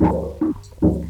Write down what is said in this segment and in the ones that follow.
you.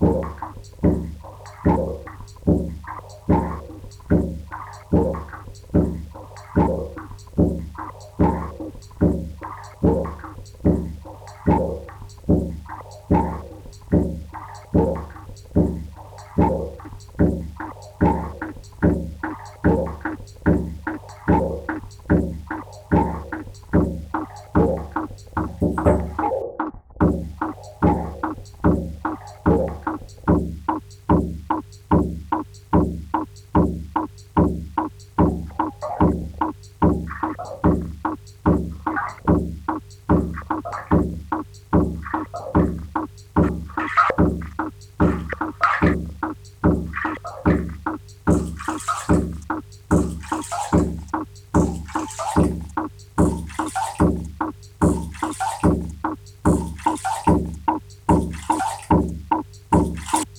Cool. プッパッパッパッパッパッパッパッパッパッパッパッパッパッパッパッパッパッパッパッ。